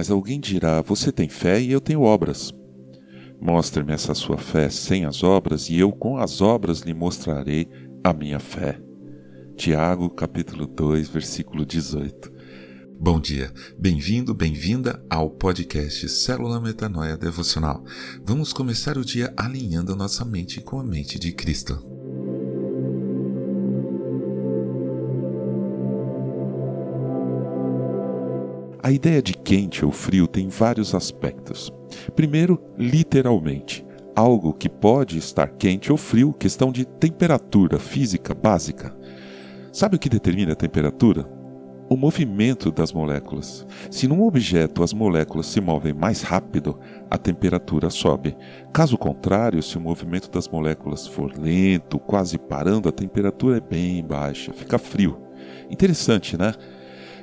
Mas alguém dirá: Você tem fé e eu tenho obras. Mostre-me essa sua fé sem as obras, e eu com as obras lhe mostrarei a minha fé. Tiago, capítulo 2, versículo 18. Bom dia, bem-vindo, bem-vinda ao podcast Célula Metanoia Devocional. Vamos começar o dia alinhando a nossa mente com a mente de Cristo. A ideia de quente ou frio tem vários aspectos. Primeiro, literalmente, algo que pode estar quente ou frio, questão de temperatura física básica. Sabe o que determina a temperatura? O movimento das moléculas. Se num objeto as moléculas se movem mais rápido, a temperatura sobe. Caso contrário, se o movimento das moléculas for lento, quase parando, a temperatura é bem baixa, fica frio. Interessante, né?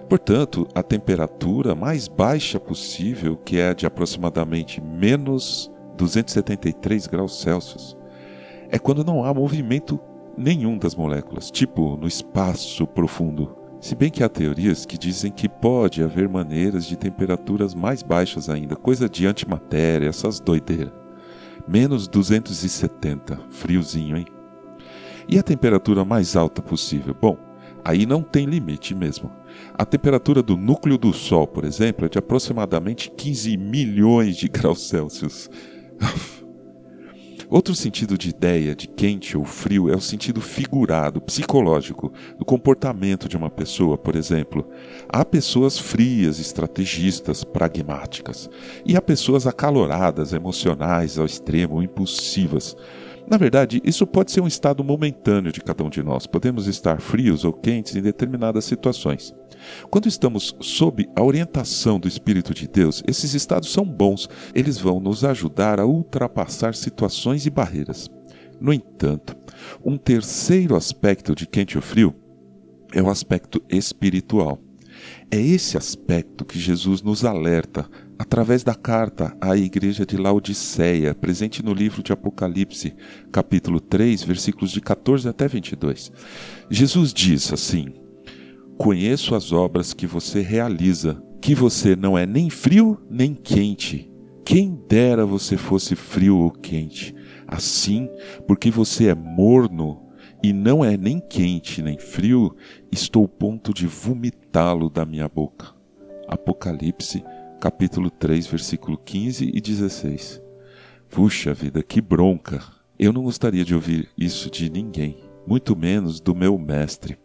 Portanto, a temperatura mais baixa possível, que é de aproximadamente menos 273 graus Celsius, é quando não há movimento nenhum das moléculas, tipo no espaço profundo. Se bem que há teorias que dizem que pode haver maneiras de temperaturas mais baixas ainda, coisa de antimatéria, essas doideiras. Menos 270, friozinho, hein? E a temperatura mais alta possível? Bom, aí não tem limite mesmo. A temperatura do núcleo do Sol, por exemplo, é de aproximadamente 15 milhões de graus Celsius. Outro sentido de ideia de quente ou frio é o sentido figurado, psicológico, do comportamento de uma pessoa, por exemplo. Há pessoas frias, estrategistas, pragmáticas, e há pessoas acaloradas, emocionais ao extremo, impulsivas. Na verdade, isso pode ser um estado momentâneo de cada um de nós. Podemos estar frios ou quentes em determinadas situações. Quando estamos sob a orientação do Espírito de Deus, esses estados são bons, eles vão nos ajudar a ultrapassar situações e barreiras. No entanto, um terceiro aspecto de quente ou frio é o aspecto espiritual. É esse aspecto que Jesus nos alerta através da carta à igreja de Laodiceia, presente no livro de Apocalipse, capítulo 3, versículos de 14 até 22. Jesus diz assim: Conheço as obras que você realiza, que você não é nem frio nem quente. Quem dera você fosse frio ou quente. Assim, porque você é morno e não é nem quente nem frio, estou ponto de vomitá-lo da minha boca. Apocalipse capítulo 3, versículo 15 e 16. Puxa vida, que bronca! Eu não gostaria de ouvir isso de ninguém, muito menos do meu mestre.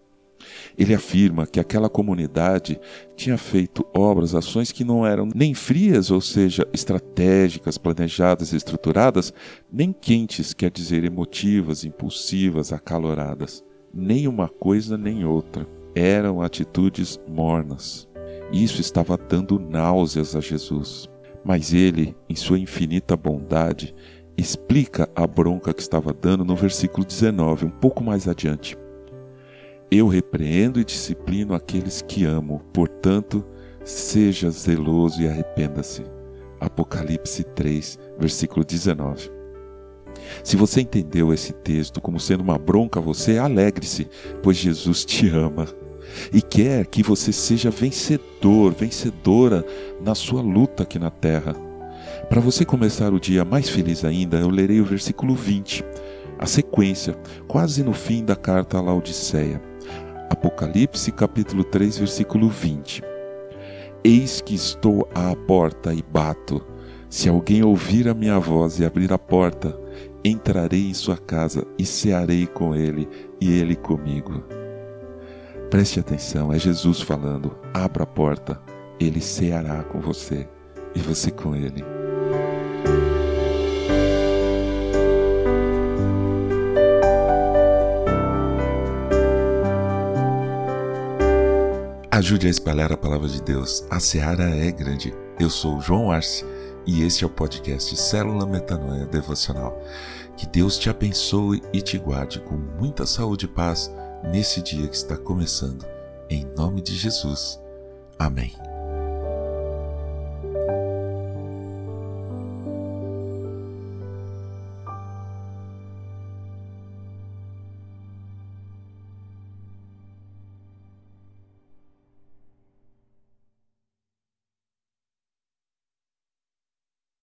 Ele afirma que aquela comunidade tinha feito obras, ações que não eram nem frias, ou seja, estratégicas, planejadas estruturadas, nem quentes, quer dizer, emotivas, impulsivas, acaloradas. Nem uma coisa nem outra. Eram atitudes mornas. Isso estava dando náuseas a Jesus. Mas ele, em sua infinita bondade, explica a bronca que estava dando no versículo 19, um pouco mais adiante. Eu repreendo e disciplino aqueles que amo, portanto, seja zeloso e arrependa-se. Apocalipse 3, versículo 19. Se você entendeu esse texto como sendo uma bronca você, alegre-se, pois Jesus te ama e quer que você seja vencedor, vencedora na sua luta aqui na terra. Para você começar o dia mais feliz ainda, eu lerei o versículo 20, a sequência, quase no fim da carta à Laodiceia. Apocalipse, capítulo 3, versículo 20. Eis que estou à porta e bato. Se alguém ouvir a minha voz e abrir a porta, entrarei em sua casa e cearei com ele e ele comigo. Preste atenção, é Jesus falando. Abra a porta, ele ceará com você e você com ele. Ajude a espalhar a palavra de Deus. A seara é grande. Eu sou João Arce e este é o podcast Célula Metanoia Devocional. Que Deus te abençoe e te guarde com muita saúde e paz nesse dia que está começando. Em nome de Jesus. Amém.